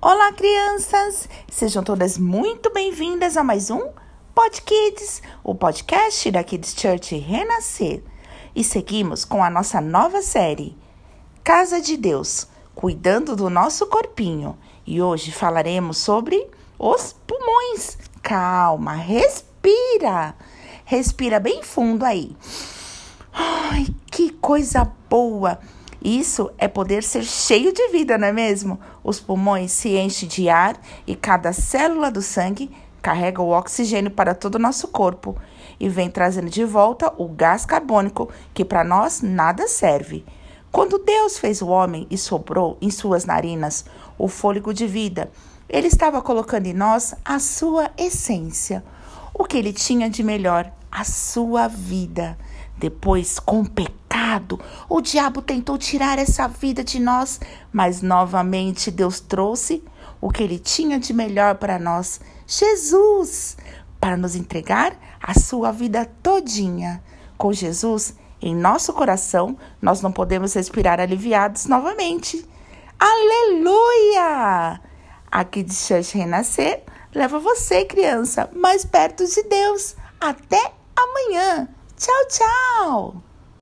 Olá, crianças! Sejam todas muito bem-vindas a mais um Pod Kids, o podcast da Kids Church Renascer. E seguimos com a nossa nova série, Casa de Deus, cuidando do nosso corpinho. E hoje falaremos sobre os pulmões. Calma, respira! Respira bem fundo aí. Ai, que coisa boa! Isso é poder ser cheio de vida, não é mesmo? Os pulmões se enchem de ar e cada célula do sangue carrega o oxigênio para todo o nosso corpo e vem trazendo de volta o gás carbônico que para nós nada serve. Quando Deus fez o homem e sobrou em suas narinas o fôlego de vida, ele estava colocando em nós a sua essência, o que ele tinha de melhor, a sua vida. Depois, com o pecado, o diabo tentou tirar essa vida de nós, mas novamente Deus trouxe o que ele tinha de melhor para nós, Jesus, para nos entregar a sua vida todinha. Com Jesus em nosso coração, nós não podemos respirar aliviados novamente. Aleluia! Aqui de Church Renascer, leva você, criança, mais perto de Deus. Até amanhã! Tchau, tchau!